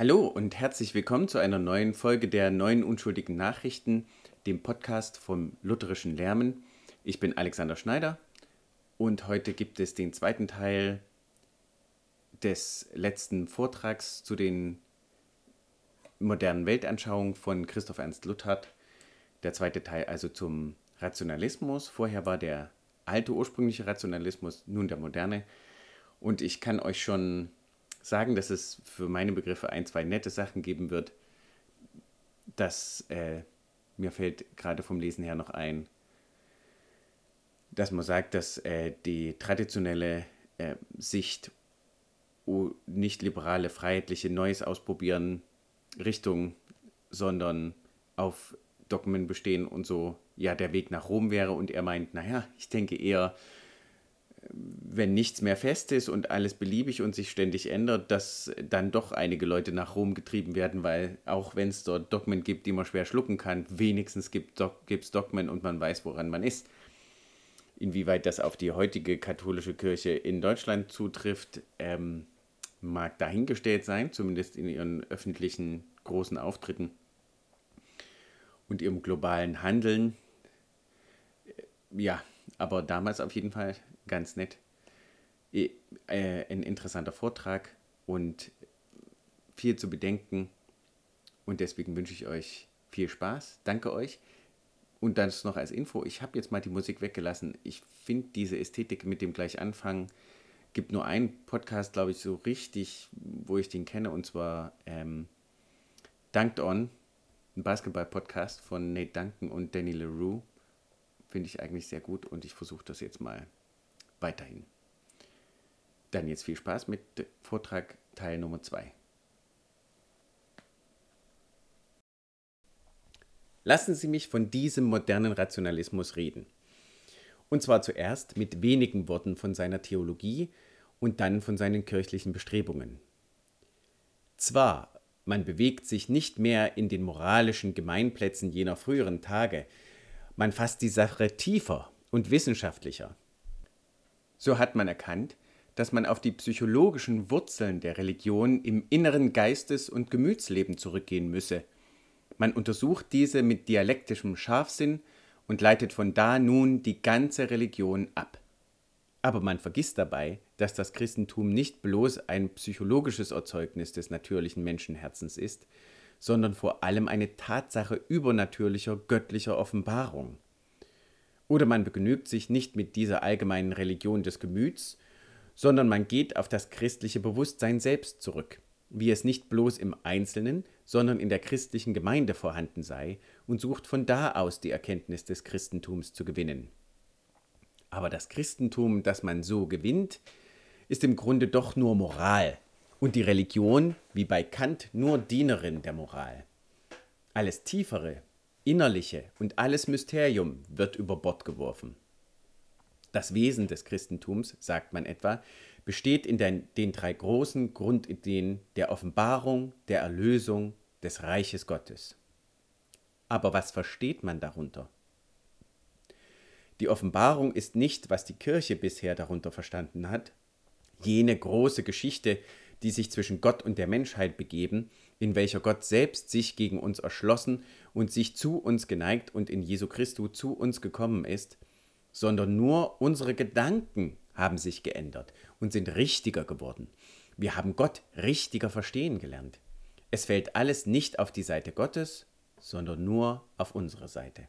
Hallo und herzlich willkommen zu einer neuen Folge der neuen unschuldigen Nachrichten, dem Podcast vom lutherischen Lärmen. Ich bin Alexander Schneider und heute gibt es den zweiten Teil des letzten Vortrags zu den modernen Weltanschauungen von Christoph Ernst Luthard. Der zweite Teil also zum Rationalismus. Vorher war der alte ursprüngliche Rationalismus, nun der moderne. Und ich kann euch schon sagen, dass es für meine Begriffe ein, zwei nette Sachen geben wird. Das äh, mir fällt gerade vom Lesen her noch ein, dass man sagt, dass äh, die traditionelle äh, Sicht, nicht liberale, freiheitliche, Neues ausprobieren Richtung, sondern auf Dogmen bestehen und so, ja, der Weg nach Rom wäre. Und er meint, naja, ich denke eher, wenn nichts mehr fest ist und alles beliebig und sich ständig ändert, dass dann doch einige Leute nach Rom getrieben werden, weil auch wenn es dort Dogmen gibt, die man schwer schlucken kann, wenigstens gibt es Dogmen und man weiß, woran man ist. Inwieweit das auf die heutige katholische Kirche in Deutschland zutrifft, ähm, mag dahingestellt sein, zumindest in ihren öffentlichen großen Auftritten und ihrem globalen Handeln. Ja, aber damals auf jeden Fall ganz nett. Äh, ein interessanter Vortrag und viel zu bedenken. Und deswegen wünsche ich euch viel Spaß. Danke euch. Und dann noch als Info, ich habe jetzt mal die Musik weggelassen. Ich finde diese Ästhetik mit dem gleich anfangen, gibt nur einen Podcast, glaube ich, so richtig, wo ich den kenne, und zwar ähm, Dunked On, ein Basketball-Podcast von Nate Duncan und Danny LaRue. Finde ich eigentlich sehr gut und ich versuche das jetzt mal weiterhin. Dann jetzt viel Spaß mit Vortrag Teil Nummer 2. Lassen Sie mich von diesem modernen Rationalismus reden. Und zwar zuerst mit wenigen Worten von seiner Theologie und dann von seinen kirchlichen Bestrebungen. Zwar, man bewegt sich nicht mehr in den moralischen Gemeinplätzen jener früheren Tage, man fasst die Sache tiefer und wissenschaftlicher. So hat man erkannt, dass man auf die psychologischen Wurzeln der Religion im inneren Geistes- und Gemütsleben zurückgehen müsse. Man untersucht diese mit dialektischem Scharfsinn und leitet von da nun die ganze Religion ab. Aber man vergisst dabei, dass das Christentum nicht bloß ein psychologisches Erzeugnis des natürlichen Menschenherzens ist, sondern vor allem eine Tatsache übernatürlicher göttlicher Offenbarung. Oder man begnügt sich nicht mit dieser allgemeinen Religion des Gemüts, sondern man geht auf das christliche Bewusstsein selbst zurück, wie es nicht bloß im Einzelnen, sondern in der christlichen Gemeinde vorhanden sei, und sucht von da aus die Erkenntnis des Christentums zu gewinnen. Aber das Christentum, das man so gewinnt, ist im Grunde doch nur Moral, und die Religion, wie bei Kant, nur Dienerin der Moral. Alles Tiefere, Innerliche und alles Mysterium wird über Bord geworfen. Das Wesen des Christentums, sagt man etwa, besteht in den, den drei großen Grundideen der Offenbarung, der Erlösung, des Reiches Gottes. Aber was versteht man darunter? Die Offenbarung ist nicht, was die Kirche bisher darunter verstanden hat, jene große Geschichte, die sich zwischen Gott und der Menschheit begeben, in welcher Gott selbst sich gegen uns erschlossen und sich zu uns geneigt und in Jesu Christu zu uns gekommen ist, sondern nur unsere Gedanken haben sich geändert und sind richtiger geworden. Wir haben Gott richtiger verstehen gelernt. Es fällt alles nicht auf die Seite Gottes, sondern nur auf unsere Seite.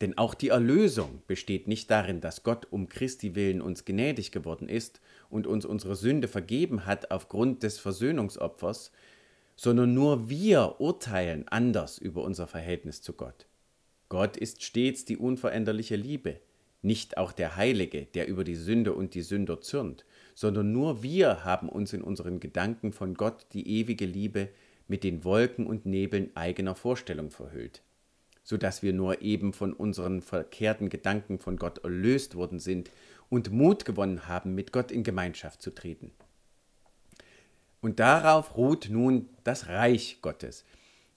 Denn auch die Erlösung besteht nicht darin, dass Gott um Christi willen uns gnädig geworden ist und uns unsere Sünde vergeben hat aufgrund des Versöhnungsopfers, sondern nur wir urteilen anders über unser Verhältnis zu Gott. Gott ist stets die unveränderliche Liebe, nicht auch der Heilige, der über die Sünde und die Sünder zürnt, sondern nur wir haben uns in unseren Gedanken von Gott die ewige Liebe mit den Wolken und Nebeln eigener Vorstellung verhüllt so dass wir nur eben von unseren verkehrten Gedanken von Gott erlöst worden sind und Mut gewonnen haben, mit Gott in Gemeinschaft zu treten. Und darauf ruht nun das Reich Gottes,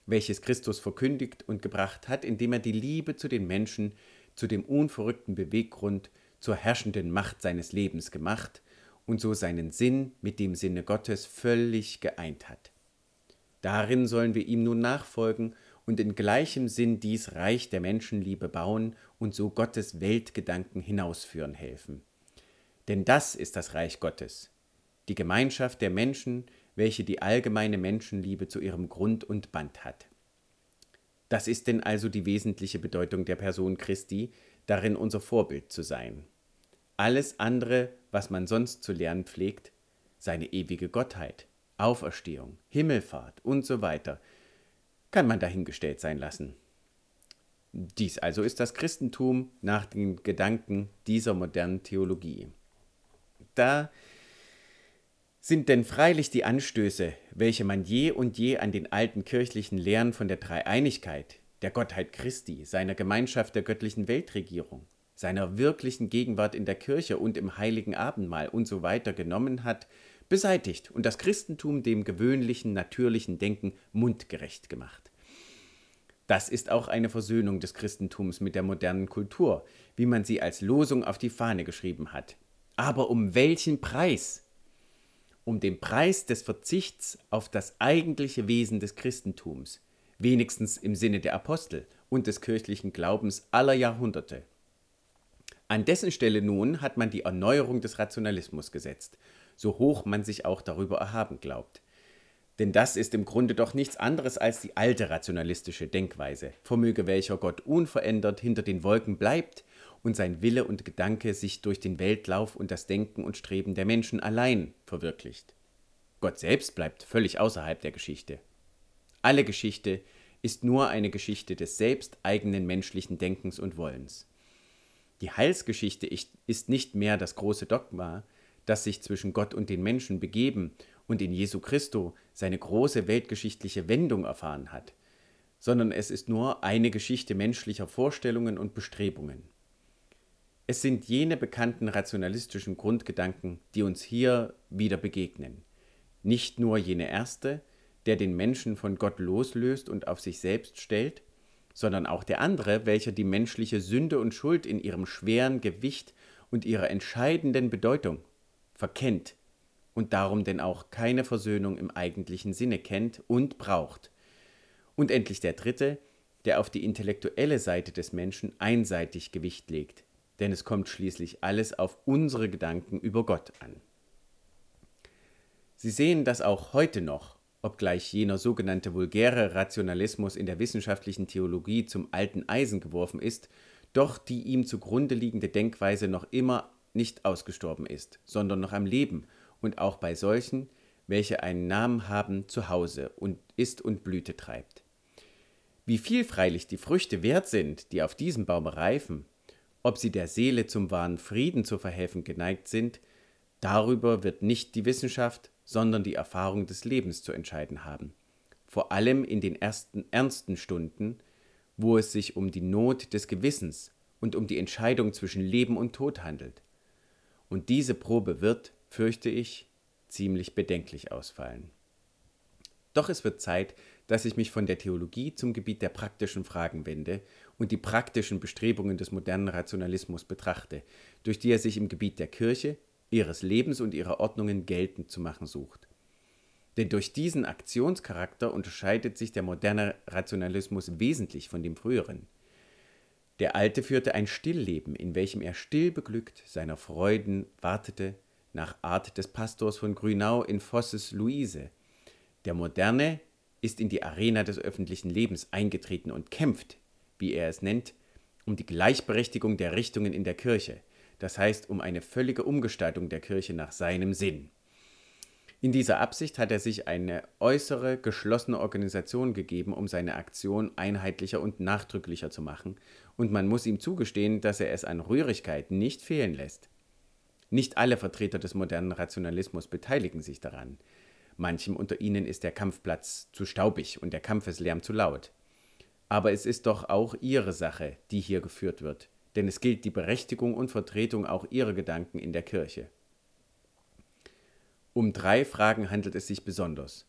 welches Christus verkündigt und gebracht hat, indem er die Liebe zu den Menschen zu dem unverrückten Beweggrund, zur herrschenden Macht seines Lebens gemacht und so seinen Sinn mit dem Sinne Gottes völlig geeint hat. Darin sollen wir ihm nun nachfolgen und in gleichem Sinn dies Reich der Menschenliebe bauen und so Gottes Weltgedanken hinausführen helfen. Denn das ist das Reich Gottes, die Gemeinschaft der Menschen, welche die allgemeine Menschenliebe zu ihrem Grund und Band hat. Das ist denn also die wesentliche Bedeutung der Person Christi, darin unser Vorbild zu sein. Alles andere, was man sonst zu lernen pflegt, seine ewige Gottheit, Auferstehung, Himmelfahrt und so weiter, kann man dahingestellt sein lassen. Dies also ist das Christentum nach den Gedanken dieser modernen Theologie. Da sind denn freilich die Anstöße, welche man je und je an den alten kirchlichen Lehren von der Dreieinigkeit, der Gottheit Christi, seiner Gemeinschaft der göttlichen Weltregierung, seiner wirklichen Gegenwart in der Kirche und im heiligen Abendmahl und so genommen hat, beseitigt und das Christentum dem gewöhnlichen, natürlichen Denken mundgerecht gemacht. Das ist auch eine Versöhnung des Christentums mit der modernen Kultur, wie man sie als Losung auf die Fahne geschrieben hat. Aber um welchen Preis? um den Preis des Verzichts auf das eigentliche Wesen des Christentums, wenigstens im Sinne der Apostel und des kirchlichen Glaubens aller Jahrhunderte. An dessen Stelle nun hat man die Erneuerung des Rationalismus gesetzt, so hoch man sich auch darüber erhaben glaubt. Denn das ist im Grunde doch nichts anderes als die alte rationalistische Denkweise, vermöge welcher Gott unverändert hinter den Wolken bleibt und sein Wille und Gedanke sich durch den Weltlauf und das Denken und Streben der Menschen allein verwirklicht. Gott selbst bleibt völlig außerhalb der Geschichte. Alle Geschichte ist nur eine Geschichte des selbsteigenen menschlichen Denkens und Wollens. Die Heilsgeschichte ist nicht mehr das große Dogma, das sich zwischen Gott und den Menschen begeben und in Jesu Christo seine große weltgeschichtliche Wendung erfahren hat, sondern es ist nur eine Geschichte menschlicher Vorstellungen und Bestrebungen. Es sind jene bekannten rationalistischen Grundgedanken, die uns hier wieder begegnen. Nicht nur jene erste, der den Menschen von Gott loslöst und auf sich selbst stellt, sondern auch der andere, welcher die menschliche Sünde und Schuld in ihrem schweren Gewicht und ihrer entscheidenden Bedeutung verkennt und darum denn auch keine Versöhnung im eigentlichen Sinne kennt und braucht. Und endlich der dritte, der auf die intellektuelle Seite des Menschen einseitig Gewicht legt, denn es kommt schließlich alles auf unsere Gedanken über Gott an. Sie sehen das auch heute noch, obgleich jener sogenannte vulgäre Rationalismus in der wissenschaftlichen Theologie zum alten Eisen geworfen ist, doch die ihm zugrunde liegende Denkweise noch immer nicht ausgestorben ist, sondern noch am Leben und auch bei solchen, welche einen Namen haben, zu Hause und ist und Blüte treibt. Wie viel freilich die Früchte wert sind, die auf diesem Baume reifen, ob sie der Seele zum wahren Frieden zu verhelfen geneigt sind, darüber wird nicht die Wissenschaft, sondern die Erfahrung des Lebens zu entscheiden haben. Vor allem in den ersten ernsten Stunden, wo es sich um die Not des Gewissens und um die Entscheidung zwischen Leben und Tod handelt. Und diese Probe wird, fürchte ich, ziemlich bedenklich ausfallen. Doch es wird Zeit, dass ich mich von der Theologie zum Gebiet der praktischen Fragen wende und die praktischen Bestrebungen des modernen Rationalismus betrachte, durch die er sich im Gebiet der Kirche, ihres Lebens und ihrer Ordnungen geltend zu machen sucht. Denn durch diesen Aktionscharakter unterscheidet sich der moderne Rationalismus wesentlich von dem früheren. Der alte führte ein Stillleben, in welchem er still beglückt seiner Freuden wartete, nach Art des Pastors von Grünau in Fosses Luise. Der moderne ist in die Arena des öffentlichen Lebens eingetreten und kämpft, wie er es nennt, um die Gleichberechtigung der Richtungen in der Kirche, das heißt um eine völlige Umgestaltung der Kirche nach seinem Sinn. In dieser Absicht hat er sich eine äußere, geschlossene Organisation gegeben, um seine Aktion einheitlicher und nachdrücklicher zu machen, und man muss ihm zugestehen, dass er es an Rührigkeit nicht fehlen lässt. Nicht alle Vertreter des modernen Rationalismus beteiligen sich daran. Manchem unter ihnen ist der Kampfplatz zu staubig und der Kampfeslärm zu laut. Aber es ist doch auch ihre Sache, die hier geführt wird, denn es gilt die Berechtigung und Vertretung auch ihrer Gedanken in der Kirche. Um drei Fragen handelt es sich besonders.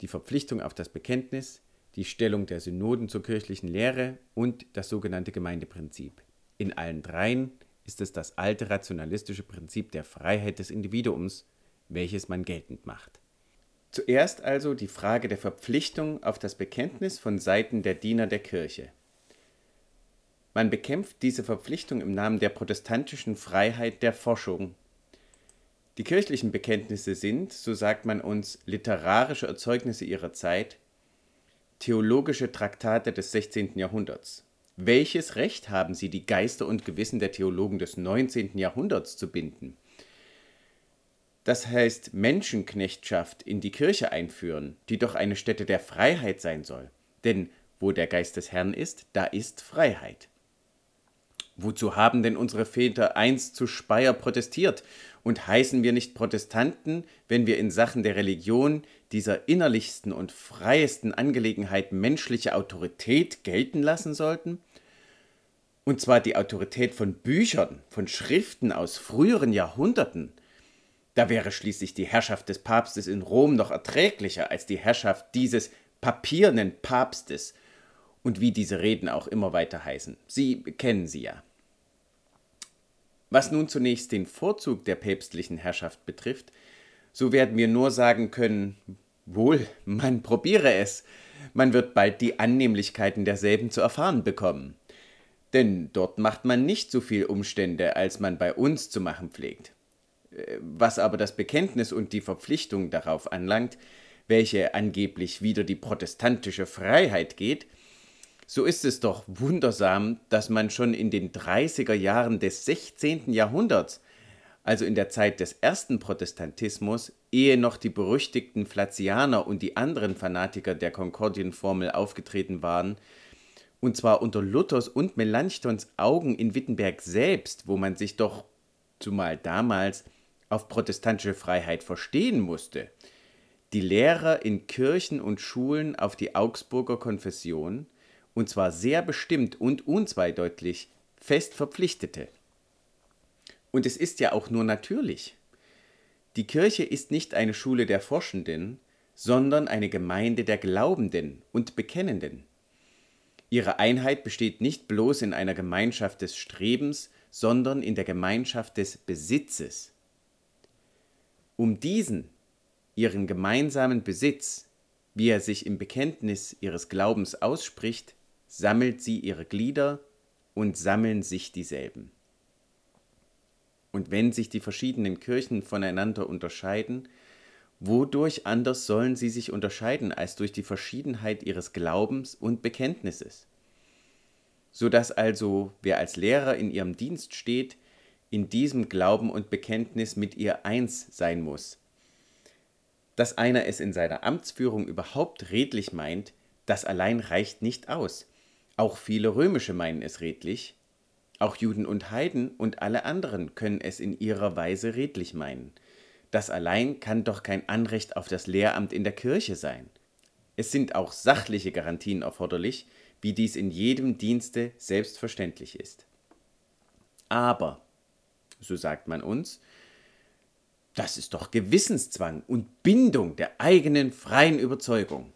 Die Verpflichtung auf das Bekenntnis, die Stellung der Synoden zur kirchlichen Lehre und das sogenannte Gemeindeprinzip. In allen dreien ist es das alte rationalistische Prinzip der Freiheit des Individuums, welches man geltend macht. Zuerst also die Frage der Verpflichtung auf das Bekenntnis von Seiten der Diener der Kirche. Man bekämpft diese Verpflichtung im Namen der protestantischen Freiheit der Forschung. Die kirchlichen Bekenntnisse sind, so sagt man uns, literarische Erzeugnisse ihrer Zeit, theologische Traktate des 16. Jahrhunderts. Welches Recht haben sie, die Geister und Gewissen der Theologen des 19. Jahrhunderts zu binden? Das heißt Menschenknechtschaft in die Kirche einführen, die doch eine Stätte der Freiheit sein soll. Denn wo der Geist des Herrn ist, da ist Freiheit. Wozu haben denn unsere Väter einst zu Speyer protestiert? Und heißen wir nicht Protestanten, wenn wir in Sachen der Religion dieser innerlichsten und freiesten Angelegenheit menschliche Autorität gelten lassen sollten? Und zwar die Autorität von Büchern, von Schriften aus früheren Jahrhunderten. Da wäre schließlich die Herrschaft des Papstes in Rom noch erträglicher als die Herrschaft dieses papiernen Papstes. Und wie diese Reden auch immer weiter heißen. Sie kennen sie ja. Was nun zunächst den Vorzug der päpstlichen Herrschaft betrifft, so werden wir nur sagen können, wohl, man probiere es, man wird bald die Annehmlichkeiten derselben zu erfahren bekommen. Denn dort macht man nicht so viel Umstände, als man bei uns zu machen pflegt. Äh, was aber das Bekenntnis und die Verpflichtung darauf anlangt, welche angeblich wieder die protestantische Freiheit geht, so ist es doch wundersam, dass man schon in den 30er Jahren des 16. Jahrhunderts, also in der Zeit des ersten Protestantismus, ehe noch die berüchtigten Flazianer und die anderen Fanatiker der Konkordienformel aufgetreten waren, und zwar unter Luthers und Melanchthons Augen in Wittenberg selbst, wo man sich doch, zumal damals, auf protestantische Freiheit verstehen musste, die Lehrer in Kirchen und Schulen auf die Augsburger Konfession, und zwar sehr bestimmt und unzweideutig, fest verpflichtete. Und es ist ja auch nur natürlich. Die Kirche ist nicht eine Schule der Forschenden, sondern eine Gemeinde der Glaubenden und Bekennenden. Ihre Einheit besteht nicht bloß in einer Gemeinschaft des Strebens, sondern in der Gemeinschaft des Besitzes. Um diesen, ihren gemeinsamen Besitz, wie er sich im Bekenntnis ihres Glaubens ausspricht, sammelt sie ihre Glieder und sammeln sich dieselben. Und wenn sich die verschiedenen Kirchen voneinander unterscheiden, Wodurch anders sollen sie sich unterscheiden als durch die Verschiedenheit ihres Glaubens und Bekenntnisses? So dass also, wer als Lehrer in ihrem Dienst steht, in diesem Glauben und Bekenntnis mit ihr eins sein muss. Dass einer es in seiner Amtsführung überhaupt redlich meint, das allein reicht nicht aus. Auch viele Römische meinen es redlich, auch Juden und Heiden und alle anderen können es in ihrer Weise redlich meinen. Das allein kann doch kein Anrecht auf das Lehramt in der Kirche sein. Es sind auch sachliche Garantien erforderlich, wie dies in jedem Dienste selbstverständlich ist. Aber, so sagt man uns, das ist doch Gewissenszwang und Bindung der eigenen freien Überzeugung.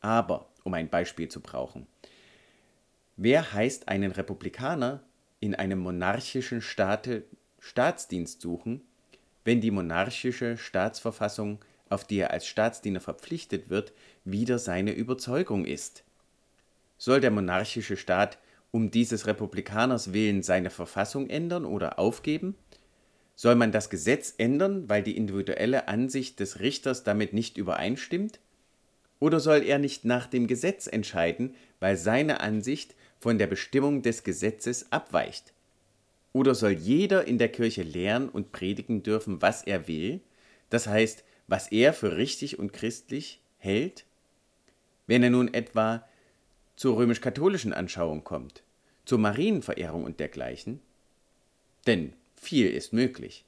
Aber, um ein Beispiel zu brauchen, wer heißt einen Republikaner in einem monarchischen Staate Staatsdienst suchen, wenn die monarchische Staatsverfassung, auf die er als Staatsdiener verpflichtet wird, wieder seine Überzeugung ist. Soll der monarchische Staat um dieses Republikaners willen seine Verfassung ändern oder aufgeben? Soll man das Gesetz ändern, weil die individuelle Ansicht des Richters damit nicht übereinstimmt? Oder soll er nicht nach dem Gesetz entscheiden, weil seine Ansicht von der Bestimmung des Gesetzes abweicht? Oder soll jeder in der Kirche lehren und predigen dürfen, was er will, das heißt, was er für richtig und christlich hält? Wenn er nun etwa zur römisch-katholischen Anschauung kommt, zur Marienverehrung und dergleichen? Denn viel ist möglich.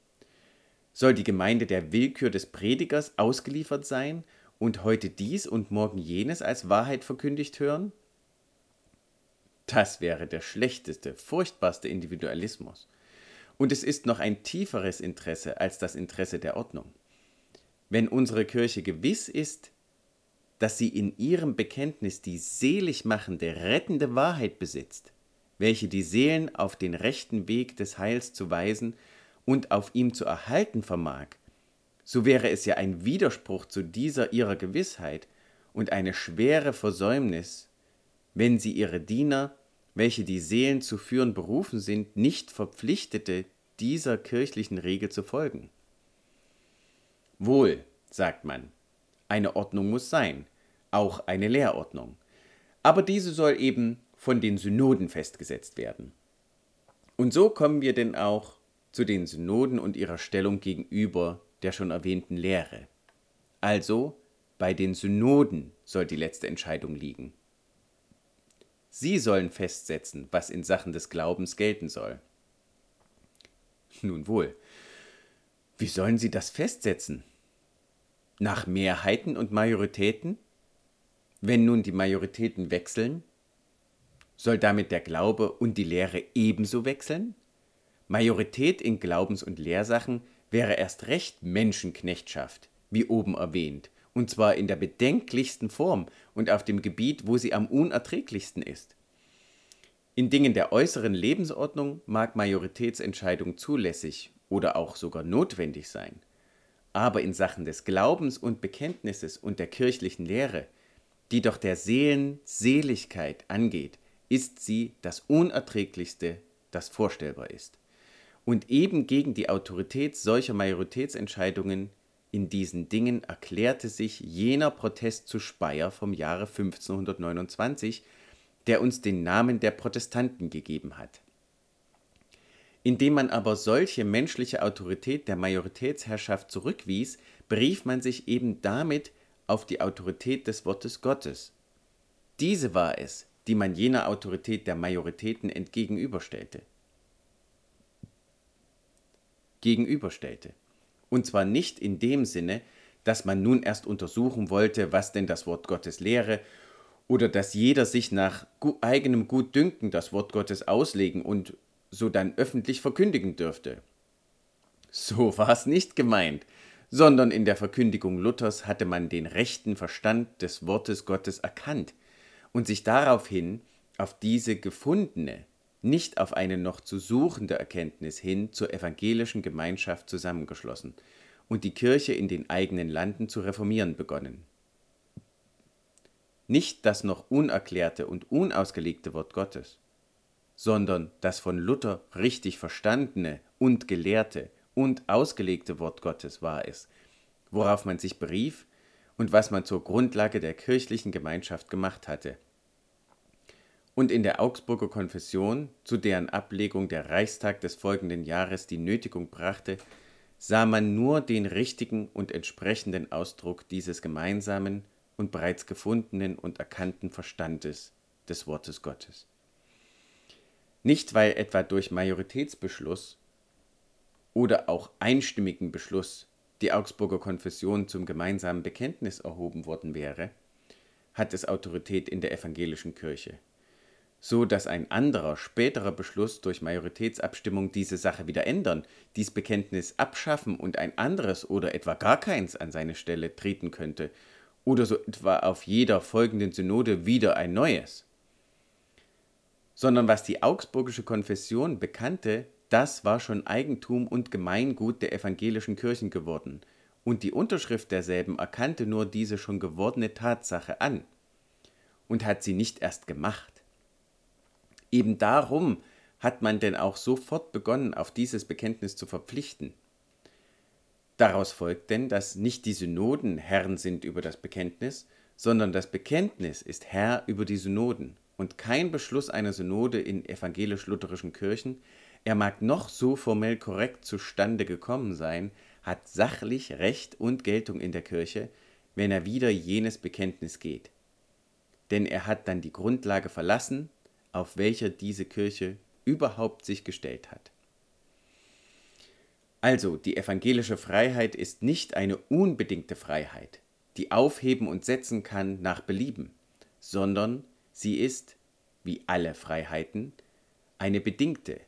Soll die Gemeinde der Willkür des Predigers ausgeliefert sein und heute dies und morgen jenes als Wahrheit verkündigt hören? Das wäre der schlechteste, furchtbarste Individualismus. Und es ist noch ein tieferes Interesse als das Interesse der Ordnung. Wenn unsere Kirche gewiss ist, dass sie in ihrem Bekenntnis die selig machende, rettende Wahrheit besitzt, welche die Seelen auf den rechten Weg des Heils zu weisen und auf ihm zu erhalten vermag, so wäre es ja ein Widerspruch zu dieser ihrer Gewissheit und eine schwere Versäumnis, wenn sie ihre Diener, welche die Seelen zu führen berufen sind, nicht verpflichtete, dieser kirchlichen Regel zu folgen. Wohl, sagt man, eine Ordnung muss sein, auch eine Lehrordnung. Aber diese soll eben von den Synoden festgesetzt werden. Und so kommen wir denn auch zu den Synoden und ihrer Stellung gegenüber der schon erwähnten Lehre. Also bei den Synoden soll die letzte Entscheidung liegen. Sie sollen festsetzen, was in Sachen des Glaubens gelten soll. Nun wohl, wie sollen sie das festsetzen? Nach Mehrheiten und Majoritäten? Wenn nun die Majoritäten wechseln, soll damit der Glaube und die Lehre ebenso wechseln? Majorität in Glaubens- und Lehrsachen wäre erst recht Menschenknechtschaft, wie oben erwähnt, und zwar in der bedenklichsten Form und auf dem Gebiet, wo sie am unerträglichsten ist. In Dingen der äußeren Lebensordnung mag Majoritätsentscheidung zulässig oder auch sogar notwendig sein. Aber in Sachen des Glaubens und Bekenntnisses und der kirchlichen Lehre, die doch der Seelen Seligkeit angeht, ist sie das Unerträglichste, das vorstellbar ist. Und eben gegen die Autorität solcher Majoritätsentscheidungen in diesen Dingen erklärte sich jener Protest zu Speyer vom Jahre 1529, der uns den Namen der Protestanten gegeben hat. Indem man aber solche menschliche Autorität der Majoritätsherrschaft zurückwies, berief man sich eben damit auf die Autorität des Wortes Gottes. Diese war es, die man jener Autorität der Majoritäten entgegenüberstellte. Gegenüberstellte. Und zwar nicht in dem Sinne, dass man nun erst untersuchen wollte, was denn das Wort Gottes lehre, oder dass jeder sich nach eigenem Gutdünken das Wort Gottes auslegen und so dann öffentlich verkündigen dürfte. So war es nicht gemeint, sondern in der Verkündigung Luthers hatte man den rechten Verstand des Wortes Gottes erkannt und sich daraufhin auf diese gefundene, nicht auf eine noch zu suchende Erkenntnis hin zur evangelischen Gemeinschaft zusammengeschlossen und die Kirche in den eigenen Landen zu reformieren begonnen. Nicht das noch unerklärte und unausgelegte Wort Gottes, sondern das von Luther richtig verstandene und gelehrte und ausgelegte Wort Gottes war es, worauf man sich berief und was man zur Grundlage der kirchlichen Gemeinschaft gemacht hatte – und in der Augsburger Konfession, zu deren Ablegung der Reichstag des folgenden Jahres die Nötigung brachte, sah man nur den richtigen und entsprechenden Ausdruck dieses gemeinsamen und bereits gefundenen und erkannten Verstandes des Wortes Gottes. Nicht weil etwa durch Majoritätsbeschluss oder auch einstimmigen Beschluss die Augsburger Konfession zum gemeinsamen Bekenntnis erhoben worden wäre, hat es Autorität in der evangelischen Kirche so dass ein anderer, späterer Beschluss durch Majoritätsabstimmung diese Sache wieder ändern, dies Bekenntnis abschaffen und ein anderes oder etwa gar keins an seine Stelle treten könnte, oder so etwa auf jeder folgenden Synode wieder ein neues. Sondern was die Augsburgische Konfession bekannte, das war schon Eigentum und Gemeingut der evangelischen Kirchen geworden, und die Unterschrift derselben erkannte nur diese schon gewordene Tatsache an und hat sie nicht erst gemacht. Eben darum hat man denn auch sofort begonnen, auf dieses Bekenntnis zu verpflichten. Daraus folgt denn, dass nicht die Synoden Herren sind über das Bekenntnis, sondern das Bekenntnis ist Herr über die Synoden und kein Beschluss einer Synode in evangelisch-lutherischen Kirchen, er mag noch so formell korrekt zustande gekommen sein, hat sachlich Recht und Geltung in der Kirche, wenn er wieder jenes Bekenntnis geht. Denn er hat dann die Grundlage verlassen auf welcher diese Kirche überhaupt sich gestellt hat. Also, die evangelische Freiheit ist nicht eine unbedingte Freiheit, die aufheben und setzen kann nach Belieben, sondern sie ist, wie alle Freiheiten, eine bedingte,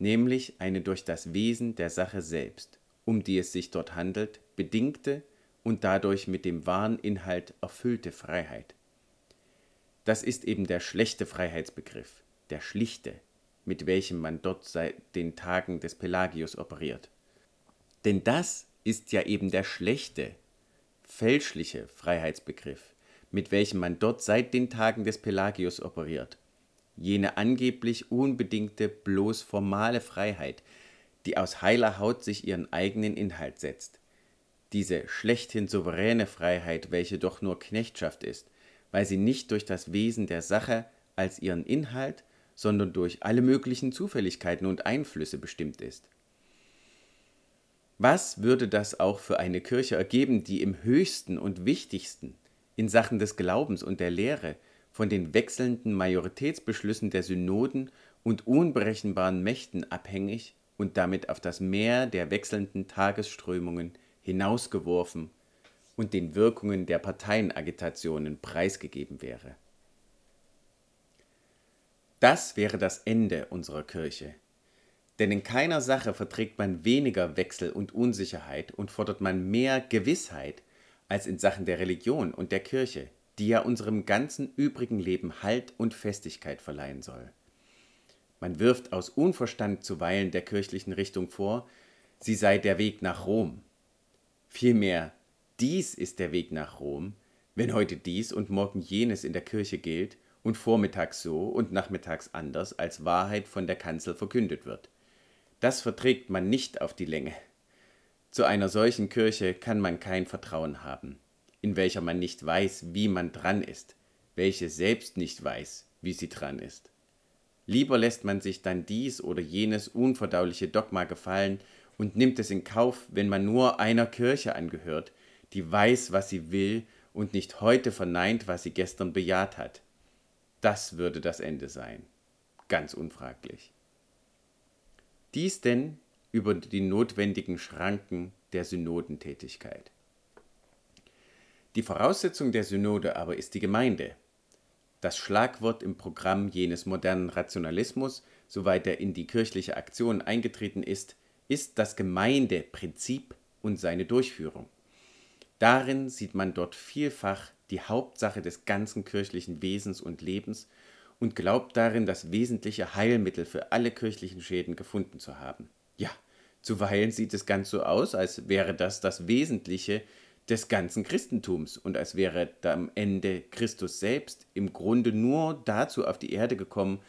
nämlich eine durch das Wesen der Sache selbst, um die es sich dort handelt, bedingte und dadurch mit dem wahren Inhalt erfüllte Freiheit. Das ist eben der schlechte Freiheitsbegriff, der schlichte, mit welchem man dort seit den Tagen des Pelagius operiert. Denn das ist ja eben der schlechte, fälschliche Freiheitsbegriff, mit welchem man dort seit den Tagen des Pelagius operiert. Jene angeblich unbedingte, bloß formale Freiheit, die aus heiler Haut sich ihren eigenen Inhalt setzt. Diese schlechthin souveräne Freiheit, welche doch nur Knechtschaft ist, weil sie nicht durch das Wesen der Sache als ihren Inhalt, sondern durch alle möglichen Zufälligkeiten und Einflüsse bestimmt ist. Was würde das auch für eine Kirche ergeben, die im höchsten und wichtigsten in Sachen des Glaubens und der Lehre von den wechselnden Majoritätsbeschlüssen der Synoden und unberechenbaren Mächten abhängig und damit auf das Meer der wechselnden Tagesströmungen hinausgeworfen und den Wirkungen der Parteienagitationen preisgegeben wäre. Das wäre das Ende unserer Kirche. Denn in keiner Sache verträgt man weniger Wechsel und Unsicherheit und fordert man mehr Gewissheit als in Sachen der Religion und der Kirche, die ja unserem ganzen übrigen Leben Halt und Festigkeit verleihen soll. Man wirft aus Unverstand zuweilen der kirchlichen Richtung vor, sie sei der Weg nach Rom. Vielmehr, dies ist der Weg nach Rom, wenn heute dies und morgen jenes in der Kirche gilt und vormittags so und nachmittags anders als Wahrheit von der Kanzel verkündet wird. Das verträgt man nicht auf die Länge. Zu einer solchen Kirche kann man kein Vertrauen haben, in welcher man nicht weiß, wie man dran ist, welche selbst nicht weiß, wie sie dran ist. Lieber lässt man sich dann dies oder jenes unverdauliche Dogma gefallen und nimmt es in Kauf, wenn man nur einer Kirche angehört, die weiß, was sie will und nicht heute verneint, was sie gestern bejaht hat. Das würde das Ende sein. Ganz unfraglich. Dies denn über die notwendigen Schranken der Synodentätigkeit. Die Voraussetzung der Synode aber ist die Gemeinde, das Schlagwort im Programm jenes modernen Rationalismus, soweit er in die kirchliche Aktion eingetreten ist, ist das Gemeindeprinzip und seine Durchführung. Darin sieht man dort vielfach die Hauptsache des ganzen kirchlichen Wesens und Lebens und glaubt darin, das wesentliche Heilmittel für alle kirchlichen Schäden gefunden zu haben. Ja, zuweilen sieht es ganz so aus, als wäre das das Wesentliche des ganzen Christentums und als wäre am Ende Christus selbst im Grunde nur dazu auf die Erde gekommen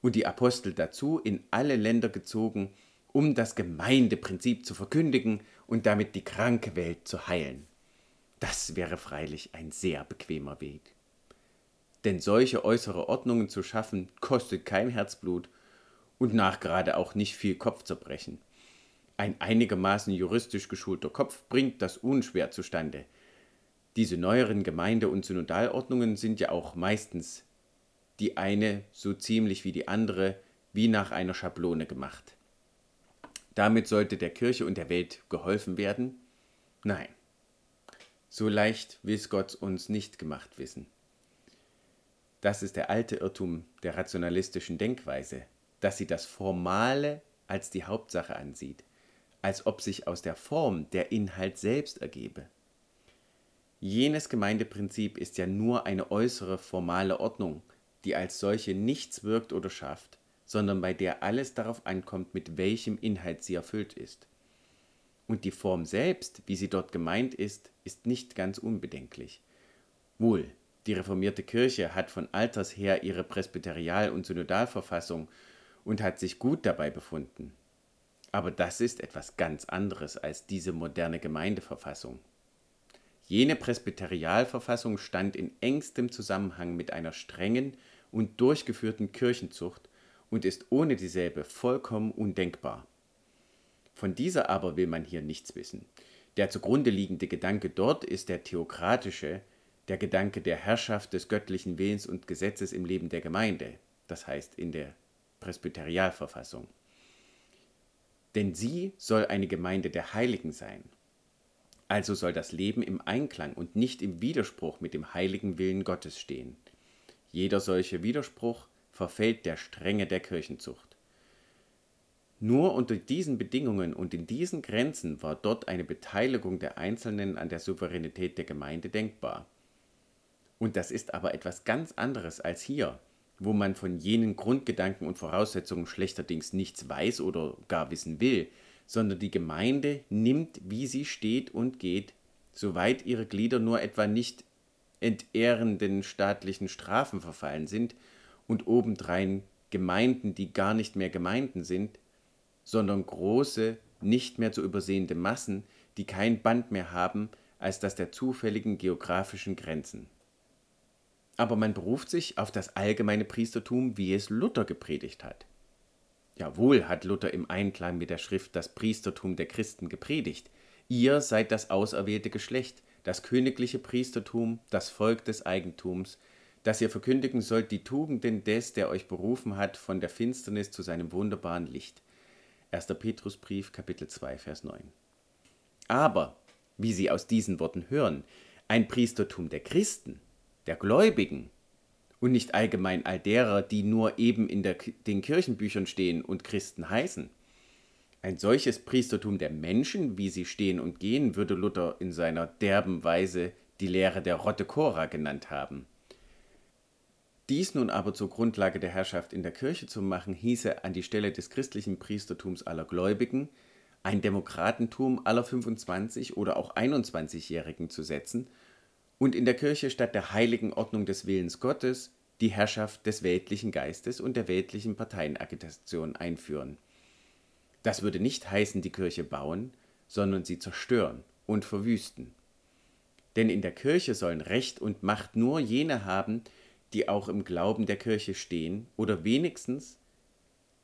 und die Apostel dazu in alle Länder gezogen, um das Gemeindeprinzip zu verkündigen und damit die kranke Welt zu heilen. Das wäre freilich ein sehr bequemer Weg. Denn solche äußere Ordnungen zu schaffen, kostet kein Herzblut und nachgerade auch nicht viel Kopfzerbrechen. Ein einigermaßen juristisch geschulter Kopf bringt das unschwer zustande. Diese neueren Gemeinde- und Synodalordnungen sind ja auch meistens die eine so ziemlich wie die andere wie nach einer Schablone gemacht. Damit sollte der Kirche und der Welt geholfen werden? Nein. So leicht will's Gott uns nicht gemacht wissen. Das ist der alte Irrtum der rationalistischen Denkweise, dass sie das Formale als die Hauptsache ansieht als ob sich aus der Form der Inhalt selbst ergebe. Jenes Gemeindeprinzip ist ja nur eine äußere formale Ordnung, die als solche nichts wirkt oder schafft, sondern bei der alles darauf ankommt, mit welchem Inhalt sie erfüllt ist. Und die Form selbst, wie sie dort gemeint ist, ist nicht ganz unbedenklich. Wohl, die reformierte Kirche hat von alters her ihre Presbyterial- und Synodalverfassung und hat sich gut dabei befunden. Aber das ist etwas ganz anderes als diese moderne Gemeindeverfassung. Jene Presbyterialverfassung stand in engstem Zusammenhang mit einer strengen und durchgeführten Kirchenzucht und ist ohne dieselbe vollkommen undenkbar. Von dieser aber will man hier nichts wissen. Der zugrunde liegende Gedanke dort ist der theokratische, der Gedanke der Herrschaft des göttlichen Willens und Gesetzes im Leben der Gemeinde, das heißt in der Presbyterialverfassung denn sie soll eine Gemeinde der Heiligen sein. Also soll das Leben im Einklang und nicht im Widerspruch mit dem heiligen Willen Gottes stehen. Jeder solche Widerspruch verfällt der Strenge der Kirchenzucht. Nur unter diesen Bedingungen und in diesen Grenzen war dort eine Beteiligung der Einzelnen an der Souveränität der Gemeinde denkbar. Und das ist aber etwas ganz anderes als hier, wo man von jenen Grundgedanken und Voraussetzungen schlechterdings nichts weiß oder gar wissen will, sondern die Gemeinde nimmt, wie sie steht und geht, soweit ihre Glieder nur etwa nicht entehrenden staatlichen Strafen verfallen sind und obendrein Gemeinden, die gar nicht mehr Gemeinden sind, sondern große, nicht mehr zu übersehende Massen, die kein Band mehr haben als das der zufälligen geografischen Grenzen. Aber man beruft sich auf das allgemeine Priestertum, wie es Luther gepredigt hat. Jawohl hat Luther im Einklang mit der Schrift das Priestertum der Christen gepredigt. Ihr seid das auserwählte Geschlecht, das königliche Priestertum, das Volk des Eigentums, dass ihr verkündigen sollt die Tugenden des, der euch berufen hat, von der Finsternis zu seinem wunderbaren Licht. 1. Petrusbrief, Kapitel 2, Vers 9. Aber, wie Sie aus diesen Worten hören, ein Priestertum der Christen, der Gläubigen, und nicht allgemein all derer, die nur eben in der, den Kirchenbüchern stehen und Christen heißen. Ein solches Priestertum der Menschen, wie sie stehen und gehen, würde Luther in seiner derben Weise die Lehre der Rotte Cora genannt haben. Dies nun aber zur Grundlage der Herrschaft in der Kirche zu machen, hieße an die Stelle des christlichen Priestertums aller Gläubigen ein Demokratentum aller 25- oder auch 21-Jährigen zu setzen und in der Kirche statt der heiligen Ordnung des Willens Gottes die Herrschaft des weltlichen Geistes und der weltlichen Parteienagitation einführen. Das würde nicht heißen, die Kirche bauen, sondern sie zerstören und verwüsten. Denn in der Kirche sollen Recht und Macht nur jene haben, die auch im Glauben der Kirche stehen oder wenigstens,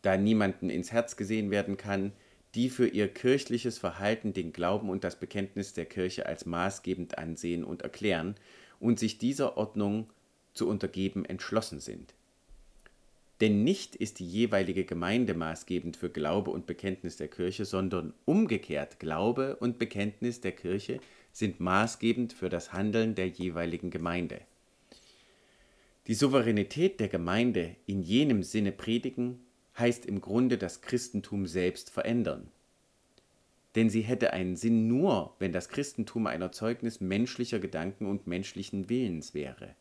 da niemanden ins Herz gesehen werden kann, die für ihr kirchliches Verhalten den Glauben und das Bekenntnis der Kirche als maßgebend ansehen und erklären und sich dieser Ordnung zu untergeben entschlossen sind. Denn nicht ist die jeweilige Gemeinde maßgebend für Glaube und Bekenntnis der Kirche, sondern umgekehrt Glaube und Bekenntnis der Kirche sind maßgebend für das Handeln der jeweiligen Gemeinde. Die Souveränität der Gemeinde in jenem Sinne predigen, heißt im Grunde das Christentum selbst verändern. Denn sie hätte einen Sinn nur, wenn das Christentum ein Erzeugnis menschlicher Gedanken und menschlichen Willens wäre.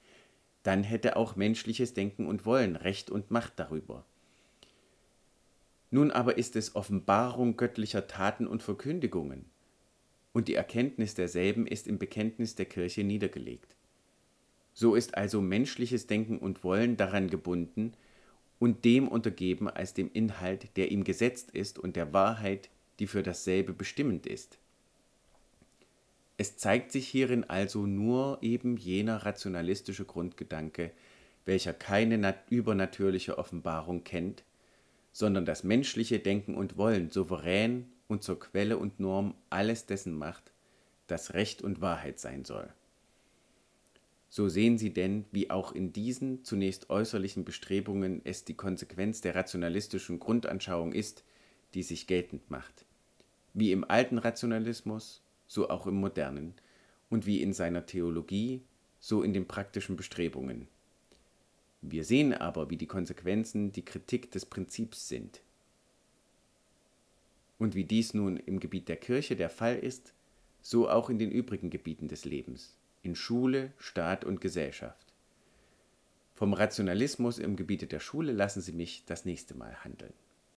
Dann hätte auch menschliches Denken und Wollen Recht und Macht darüber. Nun aber ist es Offenbarung göttlicher Taten und Verkündigungen, und die Erkenntnis derselben ist im Bekenntnis der Kirche niedergelegt. So ist also menschliches Denken und Wollen daran gebunden, und dem untergeben als dem Inhalt, der ihm gesetzt ist und der Wahrheit, die für dasselbe bestimmend ist. Es zeigt sich hierin also nur eben jener rationalistische Grundgedanke, welcher keine übernatürliche Offenbarung kennt, sondern das menschliche Denken und Wollen souverän und zur Quelle und Norm alles dessen macht, das Recht und Wahrheit sein soll. So sehen Sie denn, wie auch in diesen zunächst äußerlichen Bestrebungen es die Konsequenz der rationalistischen Grundanschauung ist, die sich geltend macht. Wie im alten Rationalismus, so auch im modernen, und wie in seiner Theologie, so in den praktischen Bestrebungen. Wir sehen aber, wie die Konsequenzen die Kritik des Prinzips sind. Und wie dies nun im Gebiet der Kirche der Fall ist, so auch in den übrigen Gebieten des Lebens in Schule, Staat und Gesellschaft. Vom Rationalismus im Gebiete der Schule lassen Sie mich das nächste Mal handeln.